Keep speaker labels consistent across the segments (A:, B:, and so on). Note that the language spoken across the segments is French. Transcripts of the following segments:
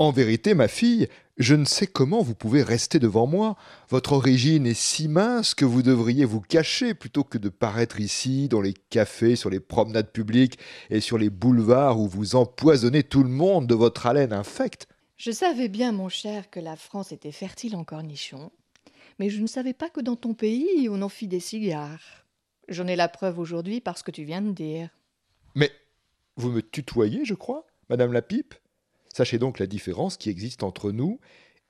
A: En vérité, ma fille, je ne sais comment vous pouvez rester devant moi. Votre origine est si mince que vous devriez vous cacher plutôt que de paraître ici, dans les cafés, sur les promenades publiques et sur les boulevards où vous empoisonnez tout le monde de votre haleine infecte.
B: Je savais bien, mon cher, que la France était fertile en cornichons, mais je ne savais pas que dans ton pays on en fit des cigares. J'en ai la preuve aujourd'hui parce que tu viens de dire.
A: Mais vous me tutoyez, je crois, Madame la Pipe? Sachez donc la différence qui existe entre nous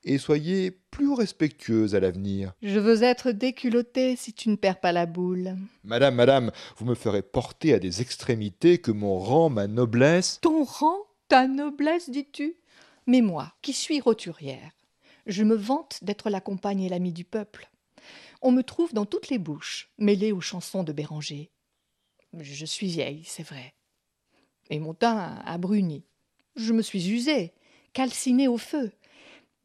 A: et soyez plus respectueuse à l'avenir.
B: Je veux être déculottée si tu ne perds pas la boule.
A: Madame, madame, vous me ferez porter à des extrémités que mon rang, ma noblesse.
B: Ton rang Ta noblesse, dis-tu? Mais moi, qui suis roturière, je me vante d'être la compagne et l'amie du peuple. On me trouve dans toutes les bouches, mêlée aux chansons de Béranger. Je suis vieille, c'est vrai. Et mon teint a bruni. Je me suis usée, calcinée au feu.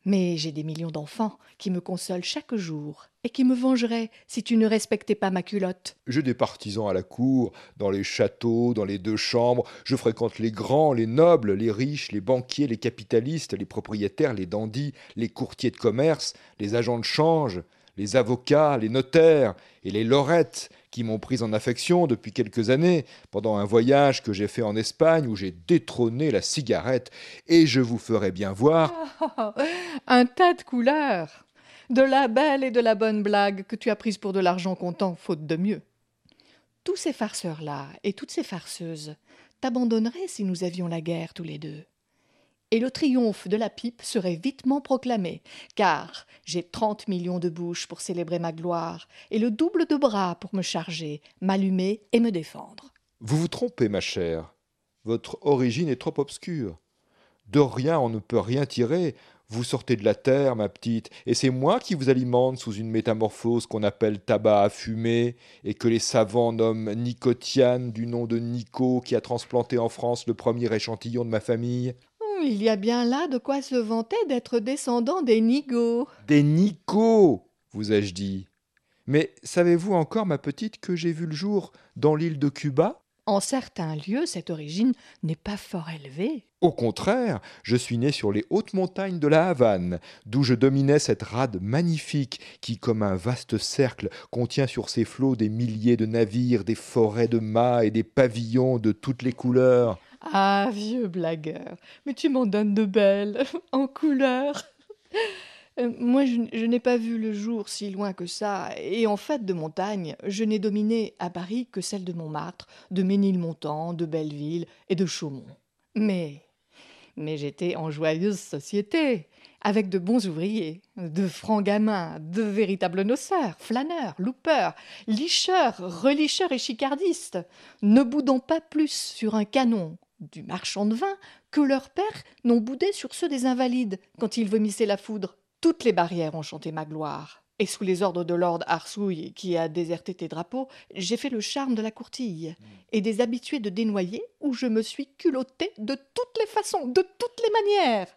B: Mais j'ai des millions d'enfants qui me consolent chaque jour et qui me vengeraient si tu ne respectais pas ma culotte.
A: J'ai des partisans à la cour, dans les châteaux, dans les deux chambres. Je fréquente les grands, les nobles, les riches, les banquiers, les capitalistes, les propriétaires, les dandys, les courtiers de commerce, les agents de change, les avocats, les notaires et les lorettes qui m'ont pris en affection depuis quelques années, pendant un voyage que j'ai fait en Espagne où j'ai détrôné la cigarette, et je vous ferai bien voir.
B: un tas de couleurs De la belle et de la bonne blague que tu as prise pour de l'argent comptant, faute de mieux. Tous ces farceurs-là et toutes ces farceuses t'abandonneraient si nous avions la guerre tous les deux et le triomphe de la pipe serait vitement proclamé, car j'ai trente millions de bouches pour célébrer ma gloire, et le double de bras pour me charger, m'allumer et me défendre.
A: Vous vous trompez, ma chère. Votre origine est trop obscure. De rien on ne peut rien tirer. Vous sortez de la terre, ma petite, et c'est moi qui vous alimente sous une métamorphose qu'on appelle tabac à fumer, et que les savants nomment Nicotiane, du nom de Nico, qui a transplanté en France le premier échantillon de ma famille.
B: Il y a bien là de quoi se vanter d'être descendant des Nigauds.
A: Des Nicos, vous ai-je dit. Mais savez-vous encore, ma petite, que j'ai vu le jour dans l'île de Cuba?
B: En certains lieux, cette origine n'est pas fort élevée.
A: Au contraire, je suis né sur les hautes montagnes de la Havane, d'où je dominais cette rade magnifique qui, comme un vaste cercle, contient sur ses flots des milliers de navires, des forêts de mâts et des pavillons de toutes les couleurs.
B: Ah, vieux blagueur, mais tu m'en donnes de belles, en couleur. Euh, moi, je, n'ai pas vu le jour si loin que ça, et en fait de montagne, je n'ai dominé à Paris que celle de Montmartre, de Ménilmontant, de Belleville et de Chaumont. Mais, mais j'étais en joyeuse société, avec de bons ouvriers, de francs gamins, de véritables noceurs, flâneurs, loupeurs, licheurs, relicheurs et chicardistes, ne boudant pas plus sur un canon du marchand de vin que leurs pères n'ont boudé sur ceux des invalides quand ils vomissaient la foudre. Toutes les barrières ont chanté ma gloire. Et sous les ordres de Lord Arsouille, qui a déserté tes drapeaux, j'ai fait le charme de la courtille et des habitués de dénoyer où je me suis culotté de toutes les façons, de toutes les manières.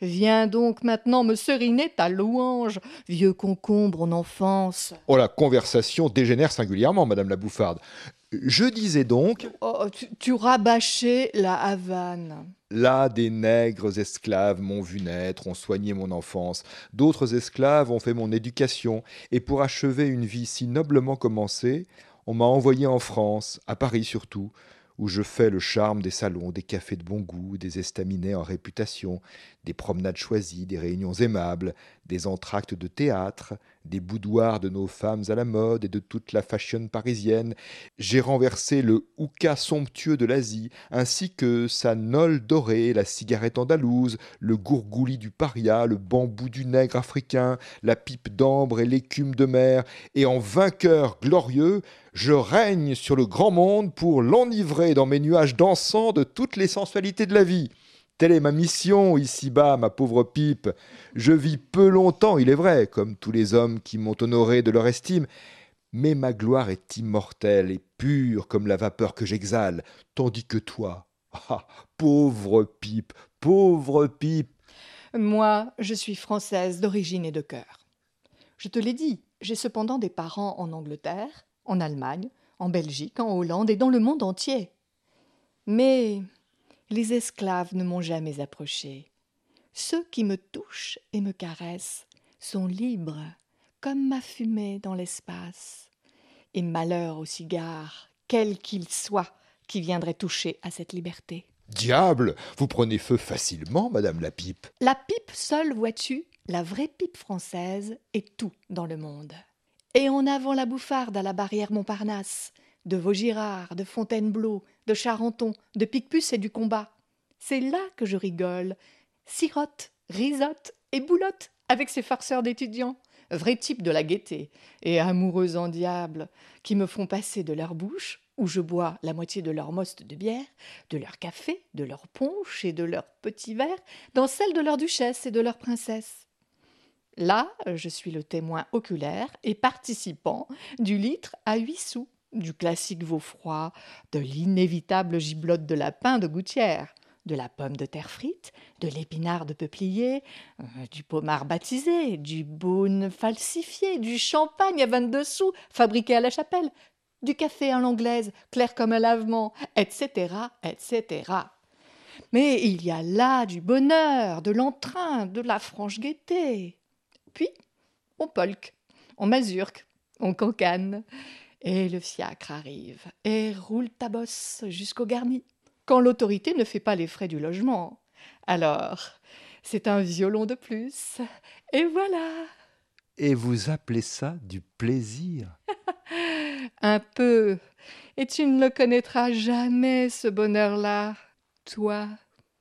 B: Viens donc maintenant me seriner ta louange, vieux concombre en enfance.
A: Oh, la conversation dégénère singulièrement, madame la bouffarde. Je disais donc.
B: Oh, tu, rabâchais la Havane.
A: Là, des nègres esclaves m'ont vu naître, ont soigné mon enfance. D'autres esclaves ont fait mon éducation. Et pour achever une vie si noblement commencée, on m'a envoyé en France, à Paris surtout, où je fais le charme des salons, des cafés de bon goût, des estaminets en réputation, des promenades choisies, des réunions aimables, des entr'actes de théâtre, des boudoirs de nos femmes à la mode et de toute la fashion parisienne. J'ai renversé le houka somptueux de l'Asie, ainsi que sa nole dorée, la cigarette andalouse, le gourgouli du paria, le bambou du nègre africain, la pipe d'ambre et l'écume de mer, et en vainqueur glorieux, je règne sur le grand monde pour l'enivrer dans mes nuages dansants de toutes les sensualités de la vie. Telle est ma mission ici-bas, ma pauvre pipe. Je vis peu longtemps, il est vrai, comme tous les hommes qui m'ont honoré de leur estime, mais ma gloire est immortelle et pure comme la vapeur que j'exhale, tandis que toi, ah, pauvre pipe, pauvre pipe.
B: Moi, je suis française d'origine et de cœur. Je te l'ai dit, j'ai cependant des parents en Angleterre, en Allemagne, en Belgique, en Hollande et dans le monde entier. Mais les esclaves ne m'ont jamais approché. Ceux qui me touchent et me caressent sont libres, comme ma fumée dans l'espace. Et malheur au cigare, quel qu'il soit, qui viendrait toucher à cette liberté.
A: Diable Vous prenez feu facilement, madame la pipe.
B: La pipe seule, vois-tu, la vraie pipe française, est tout dans le monde. Et en avant la bouffarde à la barrière Montparnasse, de Vaugirard, de Fontainebleau, de Charenton, de Picpus et du combat. C'est là que je rigole, sirote, risote et boulotte avec ces farceurs d'étudiants, vrais types de la gaieté, et amoureux en diable, qui me font passer de leur bouche où je bois la moitié de leur moste de bière, de leur café, de leur punch et de leur petit verre, dans celle de leur duchesse et de leur princesse. Là, je suis le témoin oculaire et participant du litre à huit sous, du classique veau froid, de l'inévitable giblotte de lapin de gouttière, de la pomme de terre frite, de l'épinard de peuplier, euh, du pommard baptisé, du beaune falsifié, du champagne à vingt-deux sous fabriqué à la chapelle, du café à l'anglaise, clair comme un lavement, etc., etc. Mais il y a là du bonheur, de l'entrain, de la franche gaieté. Puis, on polque, on mazurque, on cancane, et le fiacre arrive et roule ta bosse jusqu'au garni, quand l'autorité ne fait pas les frais du logement. Alors, c'est un violon de plus, et voilà.
A: Et vous appelez ça du plaisir
B: Un peu. Et tu ne le connaîtras jamais, ce bonheur-là, toi.